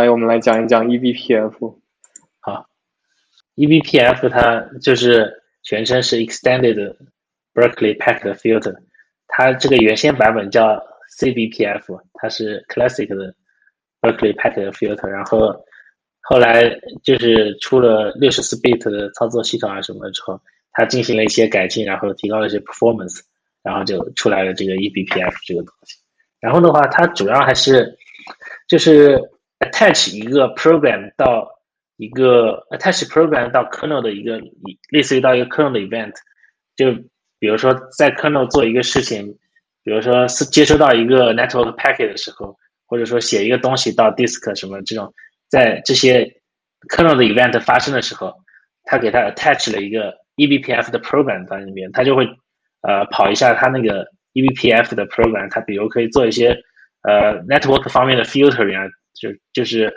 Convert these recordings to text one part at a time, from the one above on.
来，我们来讲一讲 eBPF。好，eBPF 它就是全称是 Extended Berkeley Packet Filter，它这个原先版本叫 CBPF，它是 Classic 的 Berkeley Packet Filter，然后后来就是出了六十四 bit 的操作系统啊什么之后，它进行了一些改进，然后提高了一些 performance，然后就出来了这个 eBPF 这个东西。然后的话，它主要还是就是。Attach 一个 program 到一个 attach program 到 kernel 的一个类似于到一个 kernel 的 event，就比如说在 kernel 做一个事情，比如说是接收到一个 network packet 的时候，或者说写一个东西到 disk 什么这种，在这些 kernel 的 event 发生的时候，它给它 attach 了一个 eBPF 的 program 在里面，它就会呃跑一下它那个 eBPF 的 program，它比如可以做一些呃 network 方面的 filtering 啊。就就是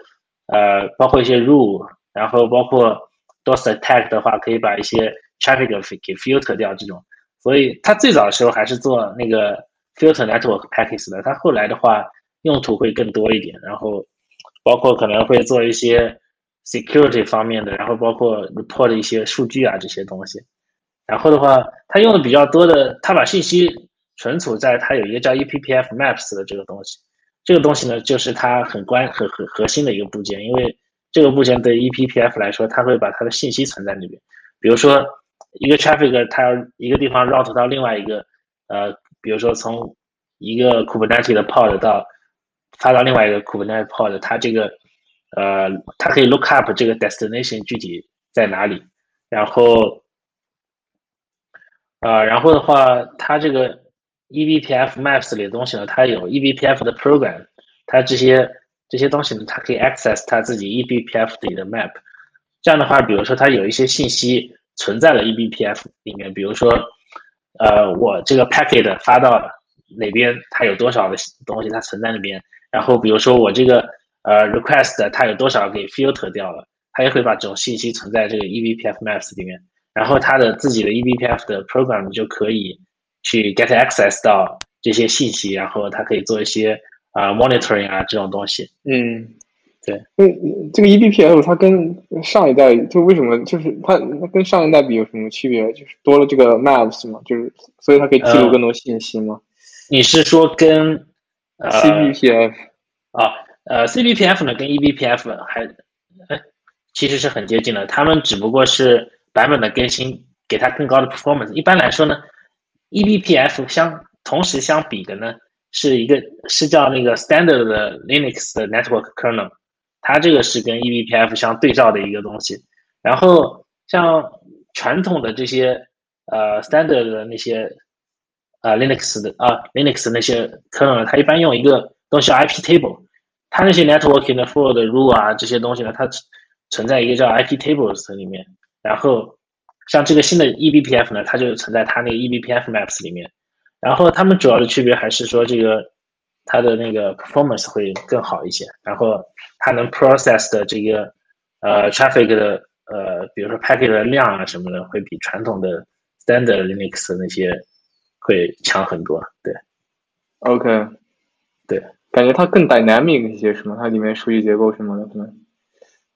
呃，包括一些 rule，然后包括 DOS attack 的话，可以把一些 traffic 给 filter 掉这种。所以它最早的时候还是做那个 filter network packets 的，它后来的话用途会更多一点，然后包括可能会做一些 security 方面的，然后包括 report 一些数据啊这些东西。然后的话，它用的比较多的，它把信息存储在它有一个叫 ePPF maps 的这个东西。这个东西呢，就是它很关很很核心的一个部件，因为这个部件对 ePPF 来说，它会把它的信息存在那边。比如说，一个 traffic 它要一个地方 route 到另外一个，呃，比如说从一个 Kubernetes 的 pod 到发到另外一个 Kubernetes pod，它这个呃，它可以 look up 这个 destination 具体在哪里，然后，呃，然后的话，它这个。eBPF maps 里的东西呢，它有 eBPF 的 program，它这些这些东西呢，它可以 access 它自己 eBPF 里的 map。这样的话，比如说它有一些信息存在了 eBPF 里面，比如说，呃，我这个 packet 发到哪边，它有多少的东西它存在那边。然后比如说我这个呃 request 它有多少给 filter 掉了，它也会把这种信息存在这个 eBPF maps 里面。然后它的自己的 eBPF 的 program 就可以。去 get access 到这些信息，然后它可以做一些啊 monitoring 啊这种东西。嗯，对。嗯，这个 eBPF 它跟上一代就为什么就是它它跟上一代比有什么区别？就是多了这个 maps 嘛，就是所以它可以记录更多信息吗？你是说跟 CBPF 啊？呃，CBPF 呢跟 eBPF 还呃其实是很接近的，他们只不过是版本的更新给它更高的 performance。一般来说呢。eBPF 相同时相比的呢，是一个是叫那个 standard 的 Linux 的 network kernel，它这个是跟 eBPF 相对照的一个东西。然后像传统的这些呃 standard 的那些啊 Linux 的啊 Linux 那些 kernel，它一般用一个东西叫 IP table，它那些 networking 的 for 的 rule 啊这些东西呢，它存在一个叫 IP tables 里面，然后。像这个新的 eBPF 呢，它就存在它那个 eBPF maps 里面，然后它们主要的区别还是说这个它的那个 performance 会更好一些，然后它能 process 的这个呃 traffic 的呃，比如说 packet 的量啊什么的，会比传统的 standard Linux 那些会强很多。对，OK，对，感觉它更 dynamic 一些，是吗？它里面数据结构什么的可能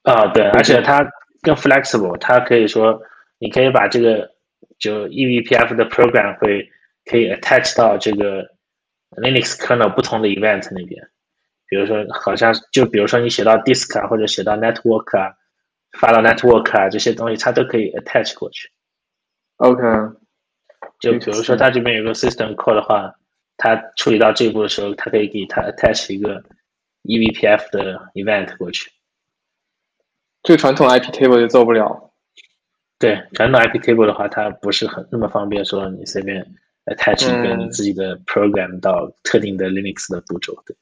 啊，对，而且它更 flexible，它可以说。你可以把这个就 EVPF 的 program 会可以 attach 到这个 Linux kernel 不同的 event 那边，比如说好像就比如说你写到 disk 啊或者写到 network 啊，发到 network 啊这些东西它都可以 attach 过去。OK，就比如说它这边有个 system call 的话，它处理到这一步的时候，它可以给它 attach 一个 EVPF 的 event 过去。这个传统 IP table 就做不了。对传统 IP table 的话，它不是很那么方便，说你随便 attach 一个你自己的 program 到特定的 Linux 的步骤。对，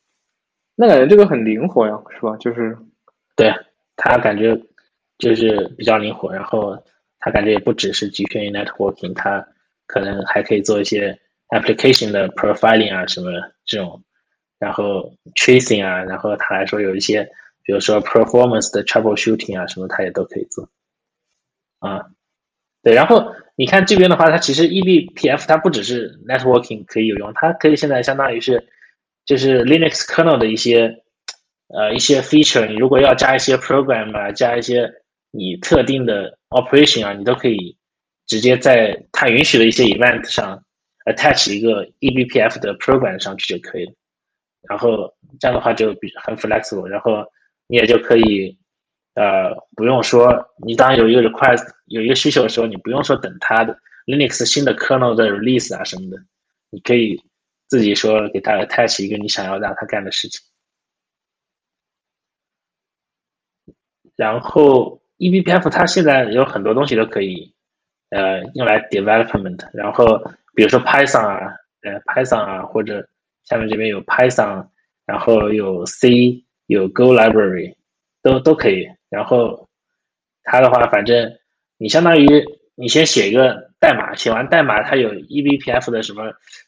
那感觉这个很灵活呀，是吧？就是，对，它感觉就是比较灵活，然后它感觉也不只是局限于 networking，它可能还可以做一些 application 的 profiling 啊什么这种，然后 tracing 啊，然后它还说有一些，比如说 performance 的 troubleshooting 啊什么，它也都可以做。啊，对，然后你看这边的话，它其实 eBPF 它不只是 networking 可以有用，它可以现在相当于是就是 Linux kernel 的一些呃一些 feature，你如果要加一些 program 啊，加一些你特定的 operation 啊，你都可以直接在它允许的一些 event 上 attach 一个 eBPF 的 program 上去就可以了。然后这样的话就比很 flexible，然后你也就可以呃不用说你当有一个 request 有一个需求的时候，你不用说等它的 Linux 新的 kernel 的 release 啊什么的，你可以自己说给它 attach 一个你想要让它干的事情。然后 eBPF 它现在有很多东西都可以呃用来 development，然后比如说 Python 啊，呃 Python 啊或者下面这边有 Python，然后有 C，有 Go library，都都可以。然后它的话，反正你相当于你先写一个代码，写完代码它有 eBPF 的什么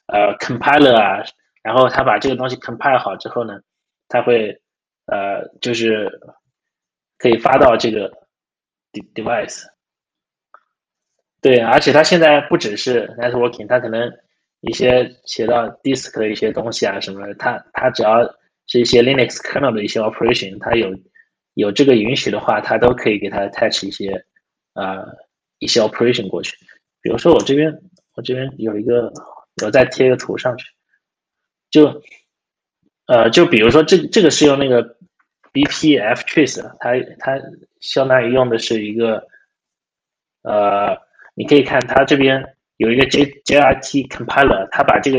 呃 compiler 啊，然后它把这个东西 compile 好之后呢，它会呃就是可以发到这个 device。对，而且它现在不只是 networking，它可能。一些写到 disk 的一些东西啊什么的，它它只要是一些 Linux kernel 的一些 operation，它有有这个允许的话，它都可以给它 attach 一些呃一些 operation 过去。比如说我这边我这边有一个，我再贴一个图上去，就呃就比如说这这个是用那个 BPF trace，它它相当于用的是一个呃，你可以看它这边。有一个 J JRT compiler，它把这个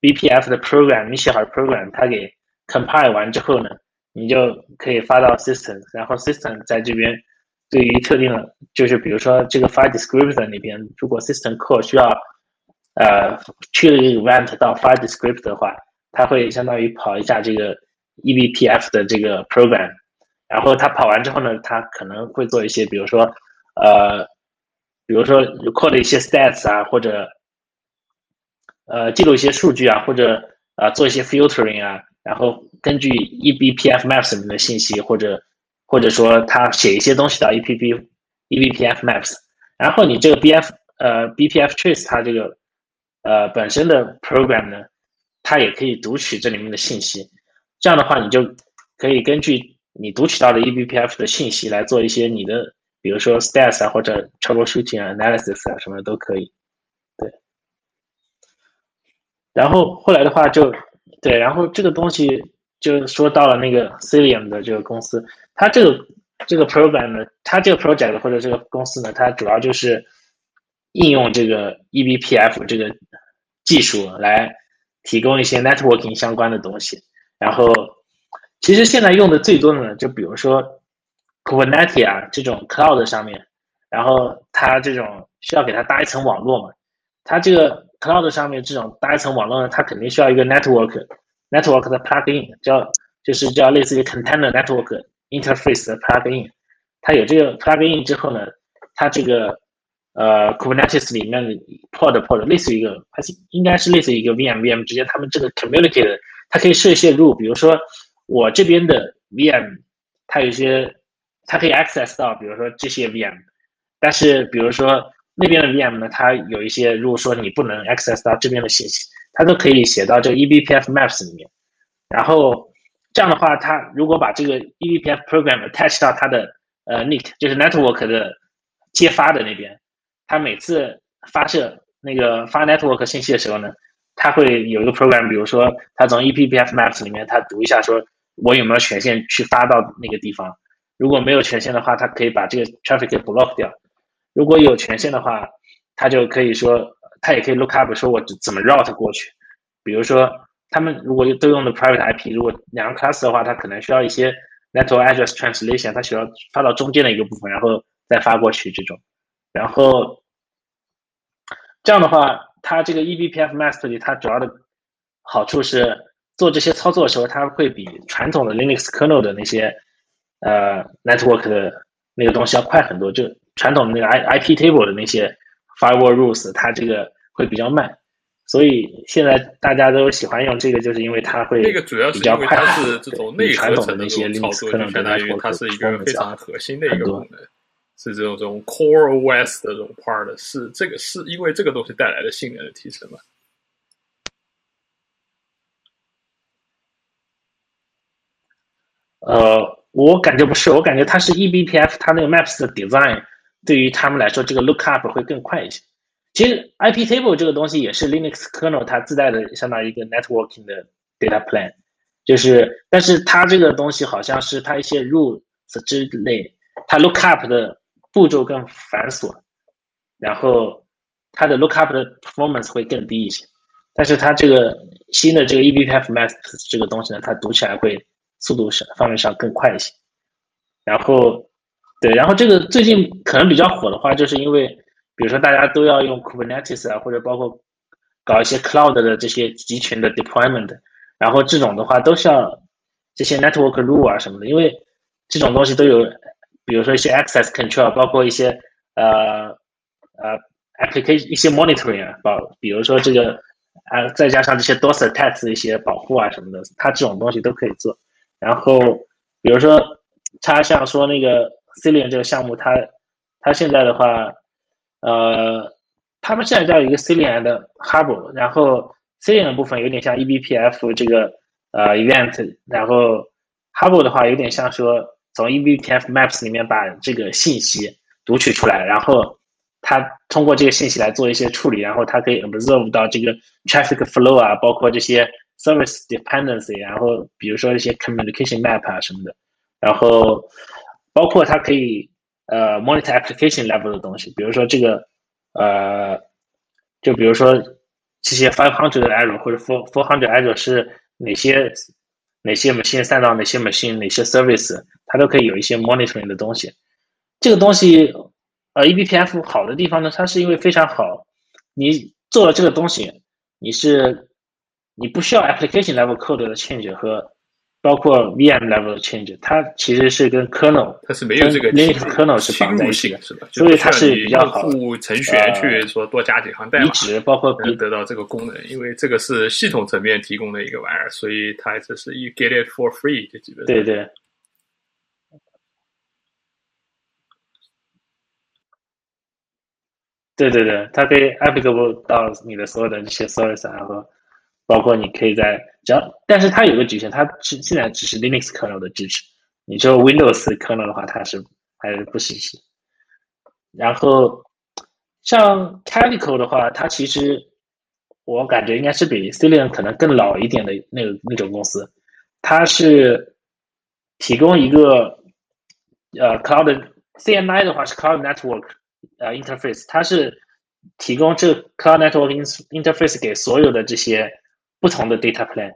BPF 的 program 你写好 program，它给 compile 完之后呢，你就可以发到 system，然后 system 在这边对于特定的，就是比如说这个 file descriptor 那边，如果 system call 需要呃去了一个 event 到 file descriptor 的话，它会相当于跑一下这个 eBPF 的这个 program，然后它跑完之后呢，它可能会做一些，比如说呃。比如说 record 一些 stats 啊，或者呃记录一些数据啊，或者啊做一些 filtering 啊，然后根据 eBPF maps 里面的信息，或者或者说他写一些东西到 eBP eBPF maps，然后你这个 BF 呃 BPF trace 它这个呃本身的 program 呢，它也可以读取这里面的信息，这样的话你就可以根据你读取到的 eBPF 的信息来做一些你的。比如说 stats 啊，或者 troubleshooting 啊，analysis 啊，什么都可以。对。然后后来的话就，对，然后这个东西就说到了那个 Cilium 的这个公司，它这个这个 program 呢，它这个 project 或者这个公司呢，它主要就是应用这个 eBPF 这个技术来提供一些 networking 相关的东西。然后其实现在用的最多的呢，就比如说。Kubernetes 啊，这种 cloud 上面，然后它这种需要给它搭一层网络嘛？它这个 cloud 上面这种搭一层网络呢，它肯定需要一个 network network 的 plugin，叫就是叫类似于 container network interface 的 plugin。它有这个 plugin 之后呢，它这个呃 Kubernetes 里面的 pod pod 类似于一个还是应该是类似于一个 VM VM 直接他们这个 communicate，它可以设一些 rule，比如说我这边的 VM 它有一些它可以 access 到，比如说这些 VM，但是比如说那边的 VM 呢，它有一些如果说你不能 access 到这边的信息，它都可以写到这个 eBPF maps 里面。然后这样的话，它如果把这个 eBPF program attach 到它的呃 NIC，就是 network 的接发的那边，它每次发射那个发 network 信息的时候呢，它会有一个 program，比如说它从 eBPF maps 里面它读一下，说我有没有权限去发到那个地方。如果没有权限的话，它可以把这个 traffic 给 block 掉；如果有权限的话，它就可以说，它也可以 look up 说我怎么 route 过去。比如说，他们如果都用的 private IP，如果两个 class 的话，它可能需要一些 network address translation，它需要发到中间的一个部分，然后再发过去这种。然后这样的话，它这个 eBPF master 它主要的好处是做这些操作的时候，它会比传统的 Linux kernel 的那些呃，network 的那个东西要快很多，就传统的那个 I I P table 的那些 firewall rules，它这个会比较慢，所以现在大家都喜欢用这个，就是因为它会那个主要是因为它是这种 内核层的那些 Linux 可能相当于它是一个非常核心的一个功能，是这种这种 core OS 的这种 part，是这个是因为这个东西带来的性能的提升嘛？呃，我感觉不是，我感觉它是 eBPF，它那个 Maps 的 design 对于他们来说，这个 lookup 会更快一些。其实 IP table 这个东西也是 Linux kernel 它自带的，相当于一个 networking 的 data plan，就是，但是它这个东西好像是它一些 rules 之类，它 lookup 的步骤更繁琐，然后它的 lookup 的 performance 会更低一些。但是它这个新的这个 eBPF Maps 这个东西呢，它读起来会速度上方面上更快一些。然后，对，然后这个最近可能比较火的话，就是因为。比如说，大家都要用 Kubernetes 啊，或者包括搞一些 Cloud 的这些集群的 deployment，然后这种的话都需要这些 network rule 啊什么的，因为这种东西都有，比如说一些 access control，包括一些呃呃 application 一些 monitoring 啊，保，比如说这个啊，再加上这些 DOS attacks 的一些保护啊什么的，它这种东西都可以做。然后比如说，它像说那个 c i l i a n 这个项目，它它现在的话。呃，他们现在叫一个 c l i a n 的 Hubble，然后 c l i a n 的部分有点像 eBPF 这个呃 Event，然后 Hubble 的话有点像说从 eBPF Maps 里面把这个信息读取出来，然后它通过这个信息来做一些处理，然后它可以 observe 到这个 traffic flow 啊，包括这些 service dependency，然后比如说一些 communication map 啊什么的，然后包括它可以。呃，monitor application level 的东西，比如说这个，呃，就比如说这些 five hundred error 或者 four four hundred error 是哪些哪些 machine 散到哪些 machine 哪些 service，它都可以有一些 monitoring 的东西。这个东西，呃，eBPF 好的地方呢，它是因为非常好，你做了这个东西，你是你不需要 application level code 的 change 和。包括 VM level change，它其实是跟 kernel，它是没有这个 Linux kernel 是侵入性是吧？所以它是比较好。程序员去说多加几行代码，一直包括能得到这个功能，因为这个是系统层面提供的一个玩意儿，所以它这是 you get it for free 这基本。对对。对对对，它可以 applicable 到你的所有的这些 service，然后。包括你可以在只要，但是它有个局限，它是现在只是 Linux kernel 的支持。你就 Windows kernel 的话，它是还是不支持。然后像 Calico 的话，它其实我感觉应该是比 c i l i a n 可能更老一点的那个那种公司。它是提供一个呃 Cloud CMI 的话是 Cloud Network 呃 Interface，它是提供这 Cloud Network Interface 给所有的这些。不同的 data plan，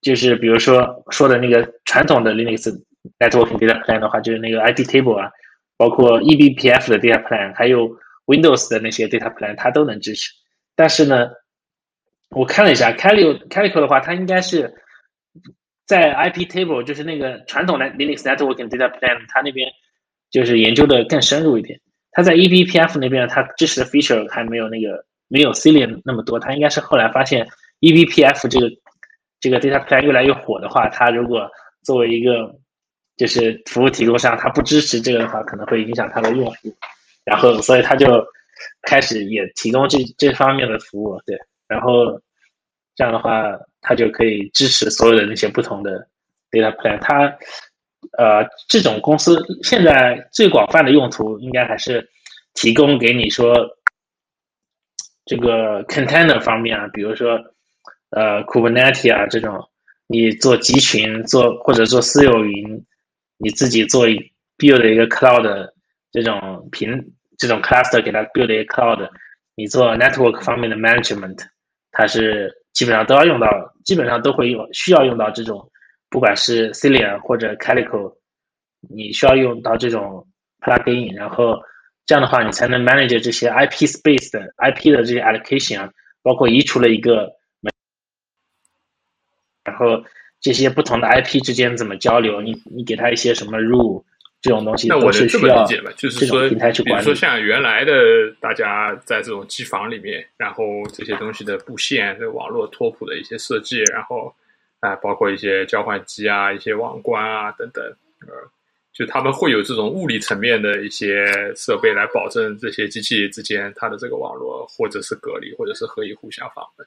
就是比如说说的那个传统的 Linux networking data plan 的话，就是那个 ID table 啊，包括 eBPF 的 data plan，还有 Windows 的那些 data plan，它都能支持。但是呢，我看了一下 Calico Calico 的话，它应该是在 IP table，就是那个传统的 Linux networking data plan，它那边就是研究的更深入一点。它在 eBPF 那边，它支持的 feature 还没有那个没有 c i l i a n 那么多，它应该是后来发现。eBPF 这个这个 data plan 越来越火的话，它如果作为一个就是服务提供商，它不支持这个的话，可能会影响它的用户。然后，所以他就开始也提供这这方面的服务，对。然后这样的话，它就可以支持所有的那些不同的 data plan。它呃，这种公司现在最广泛的用途应该还是提供给你说这个 container 方面啊，比如说。呃，Kubernetes 啊，这种你做集群做或者做私有云，你自己做 build 一个 cloud 这种平这种 cluster 给它 build 一个 cloud，你做 network 方面的 management，它是基本上都要用到，基本上都会用需要用到这种，不管是 c i l i a 或者 Calico，你需要用到这种 plugin，然后这样的话你才能 manage 这些 IP space 的 IP 的这些 allocation 啊，包括移除了一个。然后这些不同的 IP 之间怎么交流？你你给他一些什么 rule 这种东西那我是需要就是说平台去管理。比如说像原来的大家在这种机房里面，然后这些东西的布线、这网络拓扑的一些设计，然后啊，包括一些交换机啊、一些网关啊等等，呃，就他们会有这种物理层面的一些设备来保证这些机器之间它的这个网络或者是隔离，或者是可以互相访问。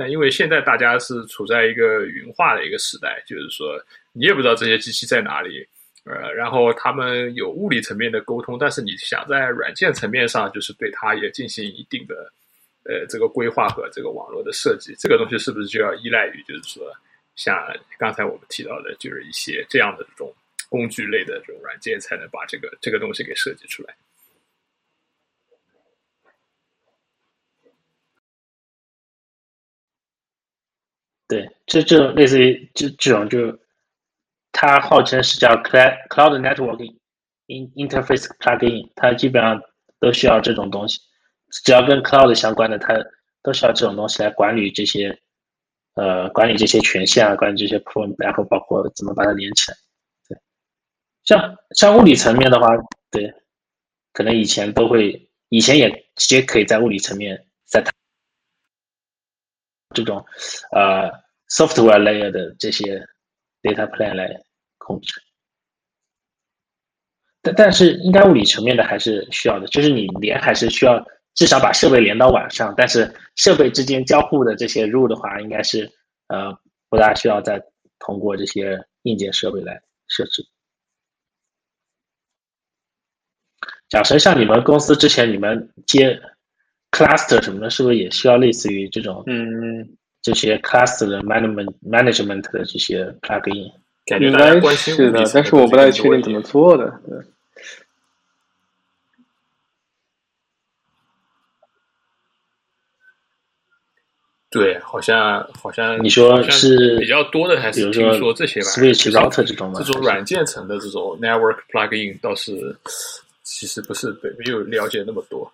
但因为现在大家是处在一个云化的一个时代，就是说你也不知道这些机器在哪里，呃，然后他们有物理层面的沟通，但是你想在软件层面上，就是对它也进行一定的呃这个规划和这个网络的设计，这个东西是不是就要依赖于就是说像刚才我们提到的，就是一些这样的这种工具类的这种软件，才能把这个这个东西给设计出来。对，这这种类似于这这种就，它号称是叫 cloud cloud networking in interface plugin，它基本上都需要这种东西，只要跟 cloud 相关的，它都需要这种东西来管理这些，呃，管理这些权限啊，管理这些 p r o 然后包括怎么把它连起来。对，像像物理层面的话，对，可能以前都会，以前也直接可以在物理层面在。这种，呃，software layer 的这些 data plan 来控制，但但是应该物理层面的还是需要的，就是你连还是需要至少把设备连到网上，但是设备之间交互的这些 rule 的话，应该是呃不大需要再通过这些硬件设备来设置。假设像你们公司之前你们接。Cluster 什么的，是不是也需要类似于这种嗯这些 cluster 的 management management 的这些 plugin？应该是的，但是我不太确定怎么做的。对，对，好像好像你说是比较多的，还是听说这些吧？Switch router 这种这种软件层的这种 network plugin 倒是其实不是没有了解那么多。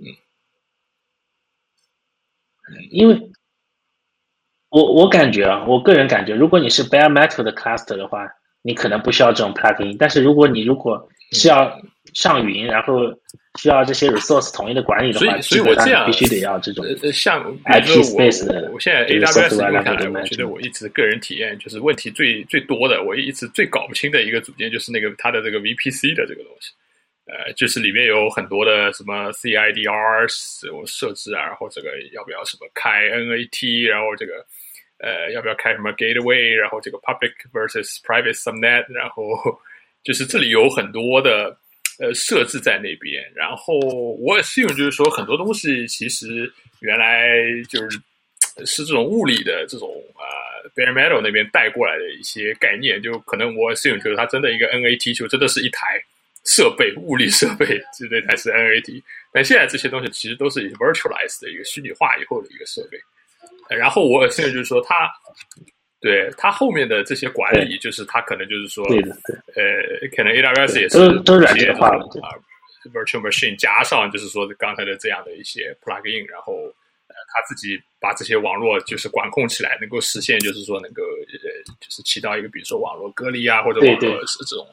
嗯，因为，我我感觉啊，我个人感觉，如果你是 bare metal 的 cluster 的话，你可能不需要这种 plugin。但是如果你如果是要上云，然后需要这些 resource 统一的管理的话，所以我这样必须得要这种呃像 IP space 的。我现在 AWS 用下来，我觉得我一直个人体验就是问题最最多的，我一直最搞不清的一个组件就是那个它的这个 VPC 的这个东西。呃，就是里面有很多的什么 CIDR 设置啊，然后这个要不要什么开 NAT，然后这个呃要不要开什么 Gateway，然后这个 Public versus Private Subnet，然后就是这里有很多的呃设置在那边。然后我也信就是说很多东西其实原来就是是这种物理的这种呃 Bare Metal 那边带过来的一些概念，就可能我信觉得它真的一个 NAT 就真的是一台。设备、物理设备之类才是 NAT，但现在这些东西其实都是 virtualized 的一个虚拟化以后的一个设备。然后我现在就是说，它对它后面的这些管理，就是它可能就是说，呃，可能 AWS 也是都软件化了啊，virtual machine 加上就是说刚才的这样的一些 plugin，然后呃，他自己把这些网络就是管控起来，能够实现就是说能够呃，就是起到一个比如说网络隔离啊，或者网络是这种。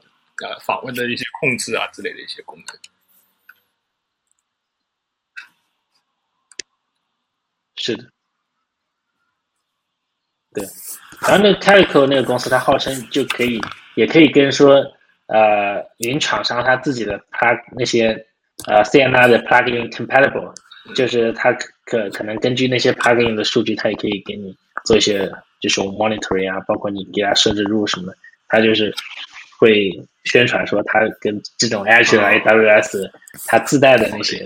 呃，访问的一些控制啊之类的一些功能，是的，对。然后那个 Calico 那个公司，它号称就可以，也可以跟说，呃，云厂商它自己的它那些呃 CNI 的 plugin compatible，就是它可可能根据那些 plugin 的数据，它也可以给你做一些就是 monitoring 啊，包括你给它设置入什么的，它就是会。宣传说它跟这种 Azure、AWS 它自带的那些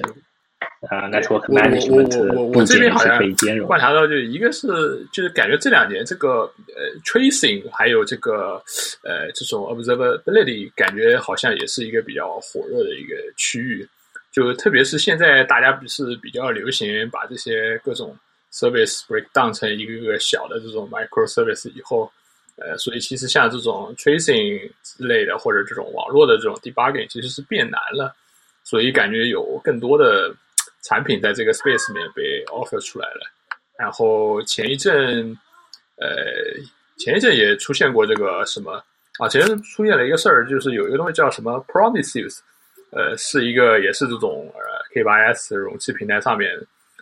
啊 network management 我我这边好像可以兼容。观察到，就一个是就是感觉这两年这个呃 tracing 还有这个呃这种 observability 感觉好像也是一个比较火热的一个区域。就特别是现在大家不是比较流行把这些各种 service break down 成一个个小的这种 micro service 以后。呃，所以其实像这种 tracing 类的，或者这种网络的这种 debugging，其实是变难了。所以感觉有更多的产品在这个 space 里面被 offer 出来了。然后前一阵，呃，前一阵也出现过这个什么啊？前阵出现了一个事儿，就是有一个东西叫什么 Promises，呃，是一个也是这种呃 K8s 容器平台上面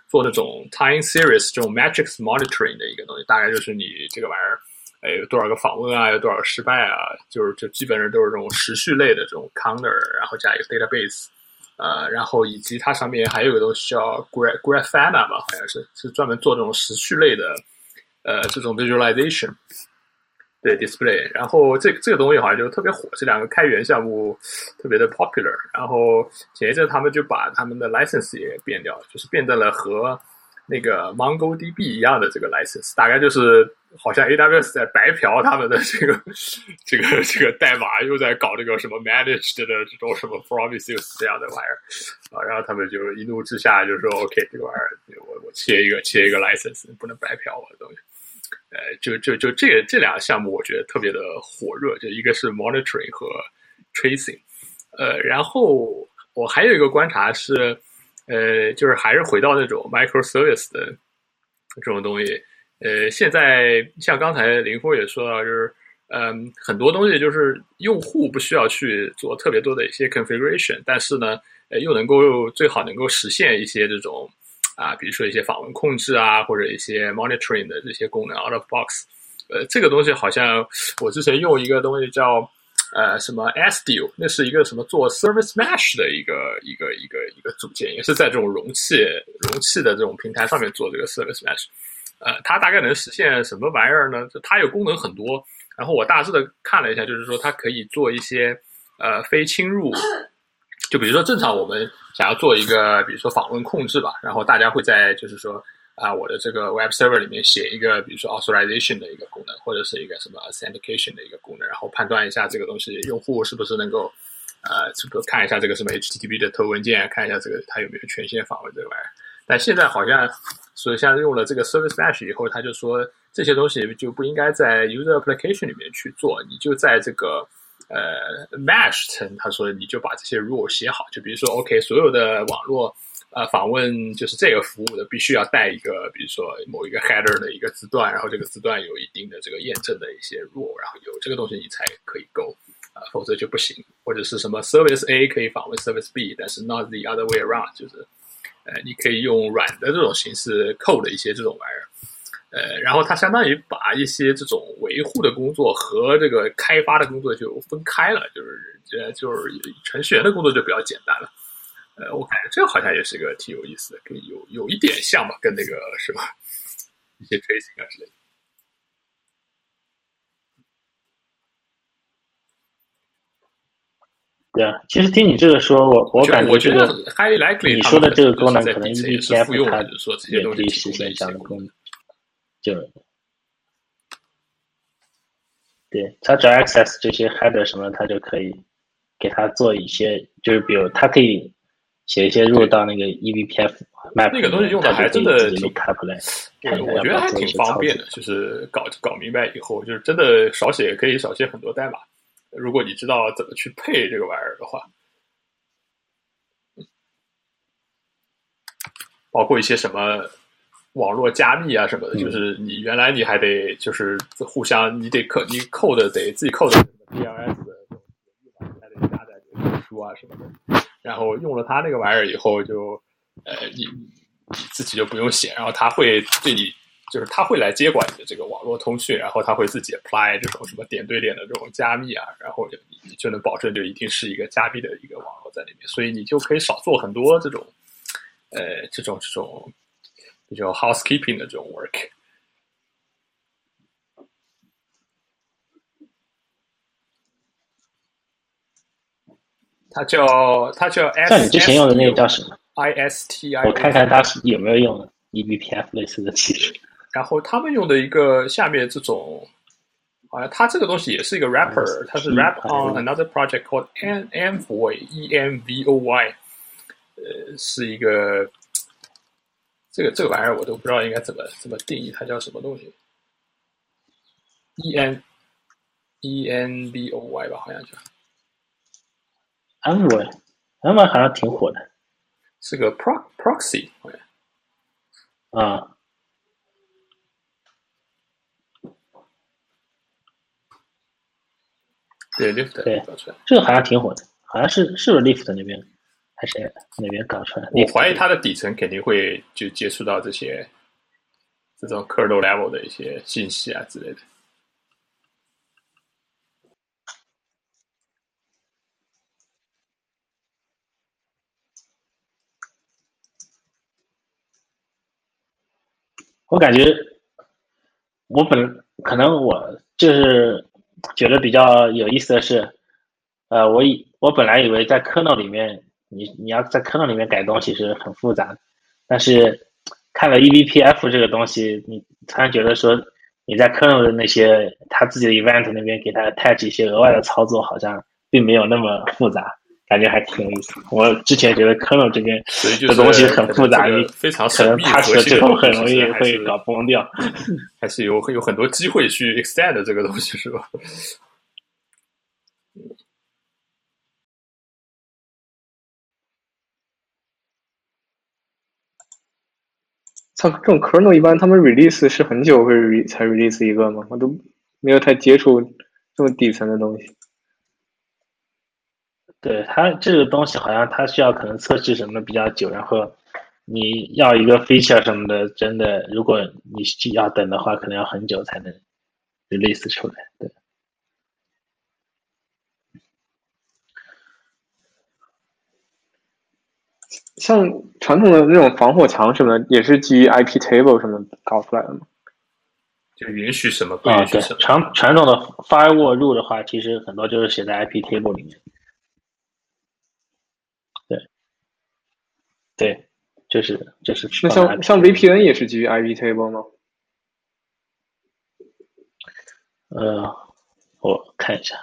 做那种 time series 这种 metrics monitoring 的一个东西，大概就是你这个玩意儿。哎，有多少个访问啊？有多少个失败啊？就是就基本上都是这种时序类的这种 counter，然后加一个 database，呃，然后以及它上面还有一个东西叫 Gra Grafana 吧，好像是是专门做这种时序类的，呃，这种 visualization，对 display。然后这这个东西好像就特别火，这两个开源项目特别的 popular。然后前一阵他们就把他们的 license 也变掉，就是变成了和那个 MongoDB 一样的这个 license，大概就是。好像 AWS 在白嫖他们的这个 这个这个代码，又在搞这个什么 managed 的这种什么 promises 这样的玩意儿啊，然后他们就一怒之下就说 OK，这个玩意儿我我切一个切一个 license，不能白嫖我的东西。呃，就就就这这两个项目，我觉得特别的火热，就一个是 monitoring 和 tracing。呃，然后我还有一个观察是，呃，就是还是回到那种 microservice 的这种东西。呃，现在像刚才林峰也说到，就是，嗯，很多东西就是用户不需要去做特别多的一些 configuration，但是呢，呃，又能够最好能够实现一些这种，啊，比如说一些访问控制啊，或者一些 monitoring 的这些功能 out of box。呃，这个东西好像我之前用一个东西叫，呃，什么 SDO，那是一个什么做 service mesh 的一个一个一个一个组件，也是在这种容器容器的这种平台上面做这个 service mesh。呃，它大概能实现什么玩意儿呢？就它有功能很多，然后我大致的看了一下，就是说它可以做一些呃非侵入，就比如说正常我们想要做一个，比如说访问控制吧，然后大家会在就是说啊我的这个 web server 里面写一个，比如说 authorization 的一个功能，或者是一个什么 authentication 的一个功能，然后判断一下这个东西用户是不是能够呃，这个看一下这个什么 HTTP 的头文件，看一下这个它有没有权限访问这个玩意儿。但现在好像，所以像用了这个 Service Mesh 以后，他就说这些东西就不应该在 User Application 里面去做，你就在这个呃 Mesh 层，他说你就把这些 rule 写好，就比如说 OK，所有的网络呃访问就是这个服务的，必须要带一个，比如说某一个 Header 的一个字段，然后这个字段有一定的这个验证的一些 rule，然后有这个东西你才可以 Go，啊，否则就不行。或者是什么 Service A 可以访问 Service B，但是 not the other way around，就是。呃，你可以用软的这种形式扣的一些这种玩意儿，呃，然后它相当于把一些这种维护的工作和这个开发的工作就分开了，就是呃，就是程序员的工作就比较简单了。呃，我感觉这好像也是一个挺有意思的，跟有有一点像吧，跟那个是吧，一些 tracing 啊之类的。对啊，其实听你这个说，我我感觉这个你说的这个功能，可能 eBPF 它也可以实现这样的功能，就对它只要 access 这些 header 什么，它就可以给它做一些，就是比如它可以写一些入到那个 EVPF map 那个东西用的还真的挺，我觉得还挺方便的，就是搞搞明白以后，就是真的少写可以少写很多代码。如果你知道怎么去配这个玩意儿的话，包括一些什么网络加密啊什么的，就是你原来你还得就是互相你得扣你扣的得自己扣的 DLS 的还得加载这个书啊什么的，然后用了它那个玩意儿以后，就呃你你自己就不用写，然后它会对你。就是他会来接管你的这个网络通讯，然后他会自己 apply 这种什么点对点的这种加密啊，然后就你就能保证就一定是一个加密的一个网络在里面，所以你就可以少做很多这种，呃，这种这种比较 housekeeping 的这种 work。它叫它叫，像你之前用的那个叫什么？ISTI。我看看它是有没有用 eBPF 类似的技术。然后他们用的一个下面这种，好像它这个东西也是一个 wrapper，它是 wrap on another project called N Envoy E M V O Y，呃，是一个这个这个玩意儿我都不知道应该怎么怎么定义它叫什么东西，E N E N V O Y 吧，好像叫 Envoy，Envoy 好像挺火的，是个 pro proxy 啊。对 Lift 对，这个好像挺火的，好像是是不是 Lift 那边？还是哪边搞出来？我怀疑它的底层肯定会就接触到这些这种 kernel level 的一些信息啊之类的。我感觉我本可能我就是觉得比较有意思的是，呃，我以我本来以为在 kernel 里面，你你要在 kernel 里面改东西是很复杂的，但是看了 EVPF 这个东西，你突然觉得说你在 kernel 的那些他自己的 event 那边给他 attach 一些额外的操作，好像并没有那么复杂。感觉还挺有意思。我之前觉得 kernel 这边的东西很复杂，你非常可能的最后很容易会搞崩掉。还是有有很多机会去 extend 这个东西，是吧？像这种 kernel 一般，他们 release 是很久会才 release 一个吗？我都没有太接触这么底层的东西。对它这个东西，好像它需要可能测试什么比较久，然后你要一个 feature 什么的，真的如果你要等的话，可能要很久才能 release 出来。对，像传统的那种防火墙什么的，也是基于 IP table 什么搞出来的吗？就允许什么不允许什么？传传统的 firewall 入的话，其实很多就是写在 IP table 里面。对，就是就是。那像像 VPN 也是基于 IP table 吗？呃，我看一下，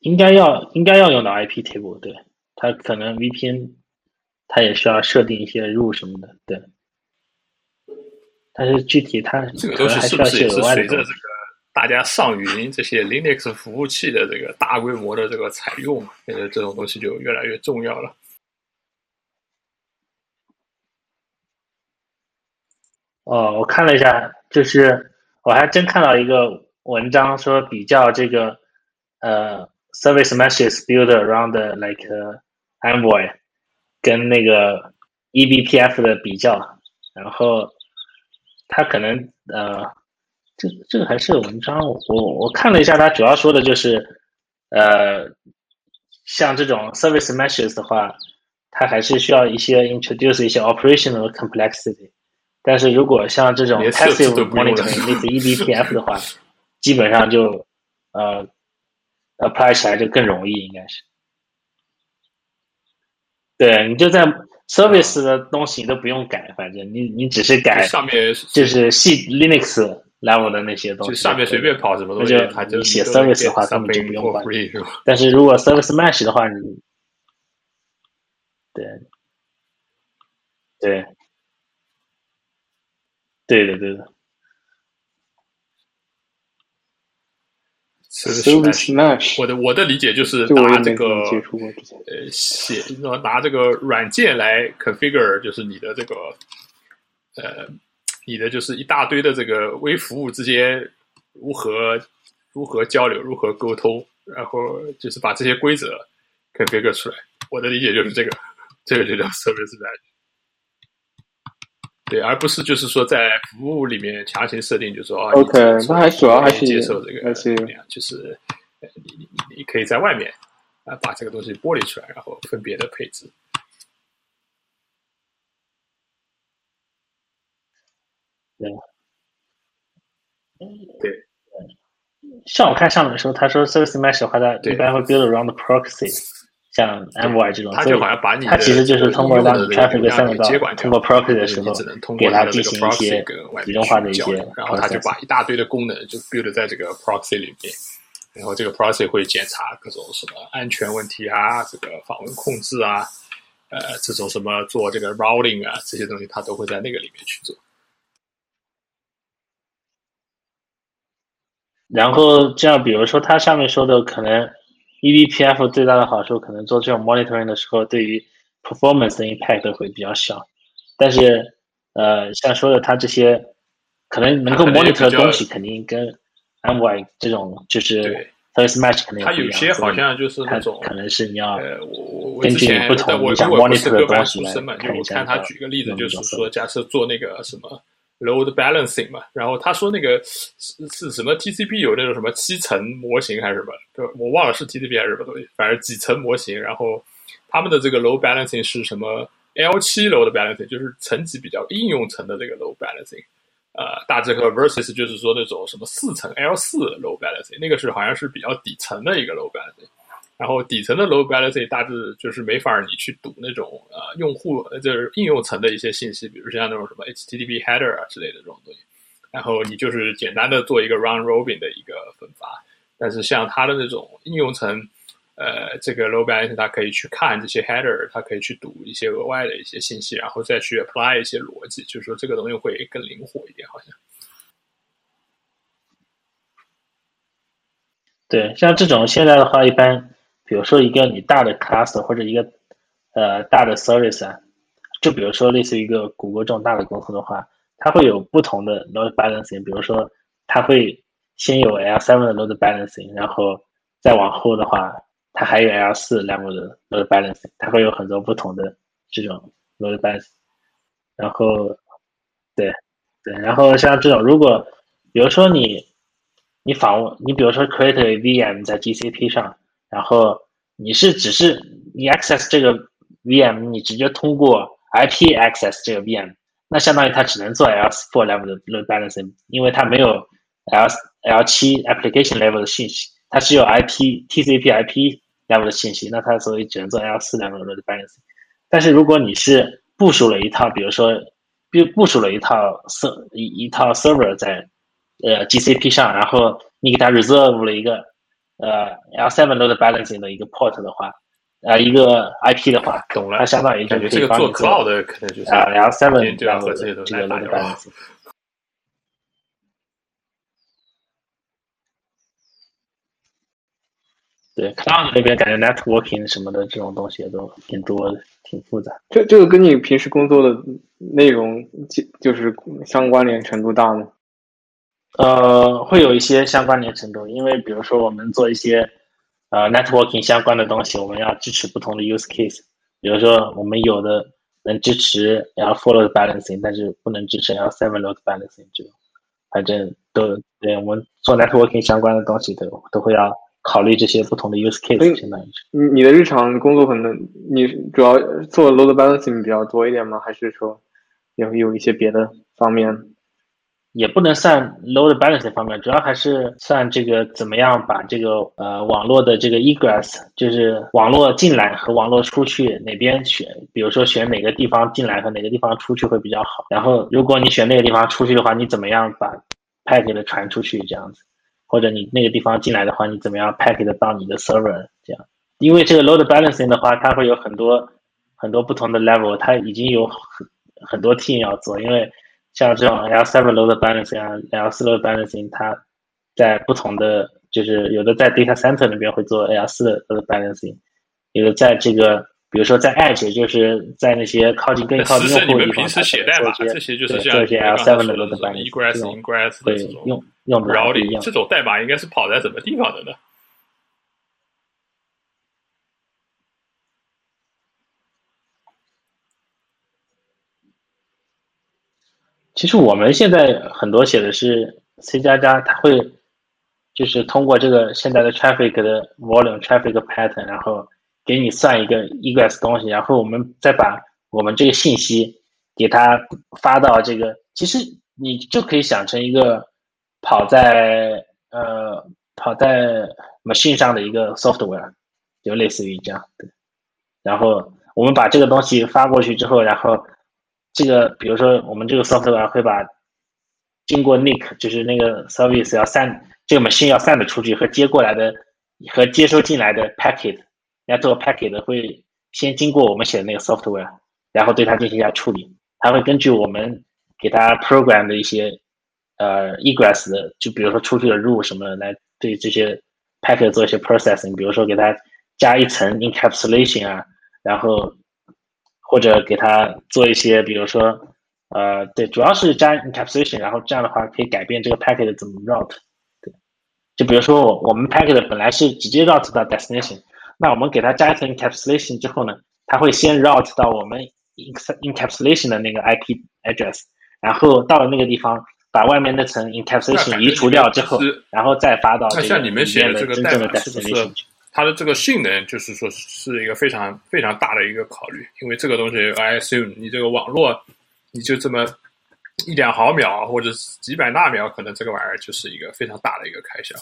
应该要应该要用到 IP table，对，它可能 VPN 它也需要设定一些 rule 什么的，对。但是具体它这个东西是不是也是随着这个？大家上云这些 Linux 服务器的这个大规模的这个采用嘛，现在这种东西就越来越重要了。哦，我看了一下，就是我还真看到一个文章说比较这个呃 Service Meshes built around like Envoy 跟那个 eBPF 的比较，然后它可能呃。这这个还是文章，我我看了一下，它主要说的就是，呃，像这种 service meshes 的话，它还是需要一些 introduce 一些 operational complexity。但是如果像这种 passive monitoring 类似 eBPF 的话，基本上就呃 apply 起来就更容易，应该是。对你就在 service 的东西你都不用改，反正你你只是改上面就是系 Linux。Level 的那些东西，就上面随便跑什么东西，它就写 service 的话根本就不用管。但是如果 service mesh 的话，你对对对的对的。service mesh，我的我的理解就是拿这个呃写拿这个软件来 configure，就是你的这个呃。你的就是一大堆的这个微服务之间如何如何交流、如何沟通，然后就是把这些规则 configure 出来。我的理解就是这个，这个就叫 service mesh。对，而不是就是说在服务里面强行设定，就是说啊，OK，那还主要还是接受这个，就是你你你可以在外面啊把这个东西剥离出来，然后分别的配置。对，对，像我看上面的时候，他说 service mesh 的话，它一般会 build around proxy，像 Envoy 这种，他就好像把你它其实就是通过让 traffic 上到接管通过 proxy 的时候，给它进行一些集中化的一些，然后他就把一大堆的功能就 build 在这个 proxy 里面，然后这个 proxy 会检查各种什么安全问题啊，这个访问控制啊，呃，这种什么做这个 routing 啊，这些东西他都会在那个里面去做。然后这样，比如说它上面说的，可能 eBPF 最大的好处，可能做这种 monitoring 的时候，对于 performance 的 impact 会比较小。但是，呃，像说的，它这些可能能够 monitor 的东西，肯定跟 Envoy 这种就是 Service Mesh 肯定它有些好像就是那种，可能是你要根据不同你想 monitor 的东西来看一下。我看他举个例子，就是说，假设做那个什么。Load balancing 嘛。然后他说那个是是什么 TCP 有那种什么七层模型还是什么，就我忘了是 TCP 还是什么东西，反正几层模型。然后他们的这个 load balancing 是什么 L 七 load balancing，就是层级比较应用层的这个 load balancing。呃，大致和 versus 就是说那种什么四层 L 四 load balancing，那个是好像是比较底层的一个 load balancing。然后底层的 load balancing 大致就是没法你去读那种呃用户就是应用层的一些信息，比如像那种什么 HTTP header 啊之类的这种东西。然后你就是简单的做一个 round robin 的一个分发。但是像它的那种应用层，呃，这个 load balancing 它可以去看这些 header，它可以去读一些额外的一些信息，然后再去 apply 一些逻辑，就是说这个东西会更灵活一点，好像。对，像这种现在的话，一般。比如说一个你大的 cluster 或者一个呃大的 service 啊，就比如说类似于一个谷歌这种大的公司的话，它会有不同的 load balancing。比如说，它会先有 L7 的 load balancing，然后再往后的话，它还有 L4 level 的 load balancing。它会有很多不同的这种 load balancing。然后，对对，然后像这种，如果比如说你你访问，你比如说 create a VM 在 GCP 上。然后你是只是你 access 这个 VM，你直接通过 IP access 这个 VM，那相当于它只能做 L4 level 的 load balancing，因为它没有 L L7 application level 的信息，它只有 IP TCP IP level 的信息，那它所以只能做 L4 level 的 load balancing。但是如果你是部署了一套，比如说部部署了一套 s 一一套 server 在呃 GCP 上，然后你给它 reserve 了一个。呃，L7 load balancing 的一个 port 的话，呃，一个 IP 的话，懂了，它相当于就可以帮你做 cloud 可能就是啊，L7 这样和这些东西来打交道。对，cloud 那边感觉 networking 什么的这种东西也都挺多的，挺复杂。这这个跟你平时工作的内容就就是相关联程度大吗？呃，会有一些相关联程度，因为比如说我们做一些呃 networking 相关的东西，我们要支持不同的 use case。比如说我们有的能支持 L4 load balancing，但是不能支持 L7 load balancing 这种，反正都对我们做 networking 相关的东西都都会要考虑这些不同的 use case。相当于你你的日常工作可能你主要做 load balancing 比较多一点吗？还是说有有一些别的方面？也不能算 load balancing 方面，主要还是算这个怎么样把这个呃网络的这个 egress，就是网络进来和网络出去哪边选，比如说选哪个地方进来和哪个地方出去会比较好。然后如果你选那个地方出去的话，你怎么样把 packet 传出去这样子？或者你那个地方进来的话，你怎么样 packet 到你的 server 这样？因为这个 load balancing 的话，它会有很多很多不同的 level，它已经有很很多 team 要做，因为。像这种 L7 load balancing 啊，L4 load balancing，它在不同的就是有的在 data center 那边会做 L4 的 load balancing，有的在这个比如说在 edge，就是在那些靠近更靠近用户的地方，做这些做一些 L7 的 load balancing，对，用用不着一样。这种代码应该是跑在什么地方的呢？其实我们现在很多写的是 C 加加，它会就是通过这个现在的 traffic 的 volume traffic pattern，然后给你算一个 egress 东西，然后我们再把我们这个信息给它发到这个，其实你就可以想成一个跑在呃跑在 machine 上的一个 software，就类似于这样对。然后我们把这个东西发过去之后，然后。这个，比如说，我们这个 software 会把经过 n i c k 就是那个 service 要散，这个 machine 要散的出去和接过来的和接收进来的 packet，要做 packet 会先经过我们写的那个 software，然后对它进行一下处理。它会根据我们给它 program 的一些呃 egress，就比如说出去的 rule 什么的，来对这些 packet 做一些 processing。比如说给它加一层 encapsulation 啊，然后。或者给它做一些，比如说，呃，对，主要是加 encapsulation，然后这样的话可以改变这个 packet 怎么 route。对，就比如说我我们 packet 本来是直接 route 到 destination，那我们给它加一层 encapsulation 之后呢，它会先 route 到我们 encapsulation 的那个 IP address，然后到了那个地方，把外面那层 encapsulation 移除掉之后，然后再发到那像你们写的这个代码是不是它的这个性能就是说是一个非常非常大的一个考虑？因为这个东西，I assume 你这个网络你就这么一两毫秒或者几百纳秒，可能这个玩意儿就是一个非常大的一个开销。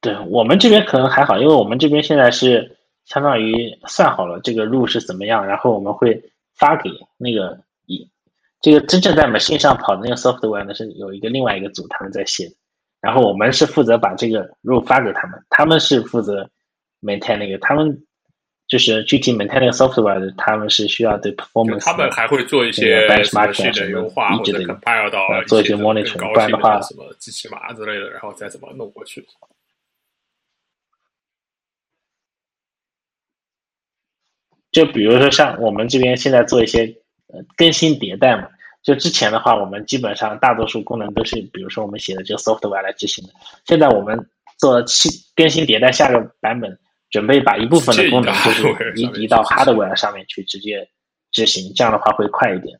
对我们这边可能还好，因为我们这边现在是相当于算好了这个路是怎么样，然后我们会发给那个一这个真正在 machine 上跑的那个 software 呢是有一个另外一个组他们在写，然后我们是负责把这个路发给他们，他们是负责 maintain 那个，他们就是具体 maintain 那个 software 的，他们是需要对 performance，他们还会做一些 benchmarking 的优化或者 compile 到做一些 monitoring，不然的话什么机器码之类的，然后再怎么弄过去。就比如说像我们这边现在做一些呃更新迭代嘛，就之前的话，我们基本上大多数功能都是，比如说我们写的这个 software 来执行的。现在我们做新更新迭代，下个版本准备把一部分的功能就是移移到 hardware 上面去直接执行，这样的话会快一点。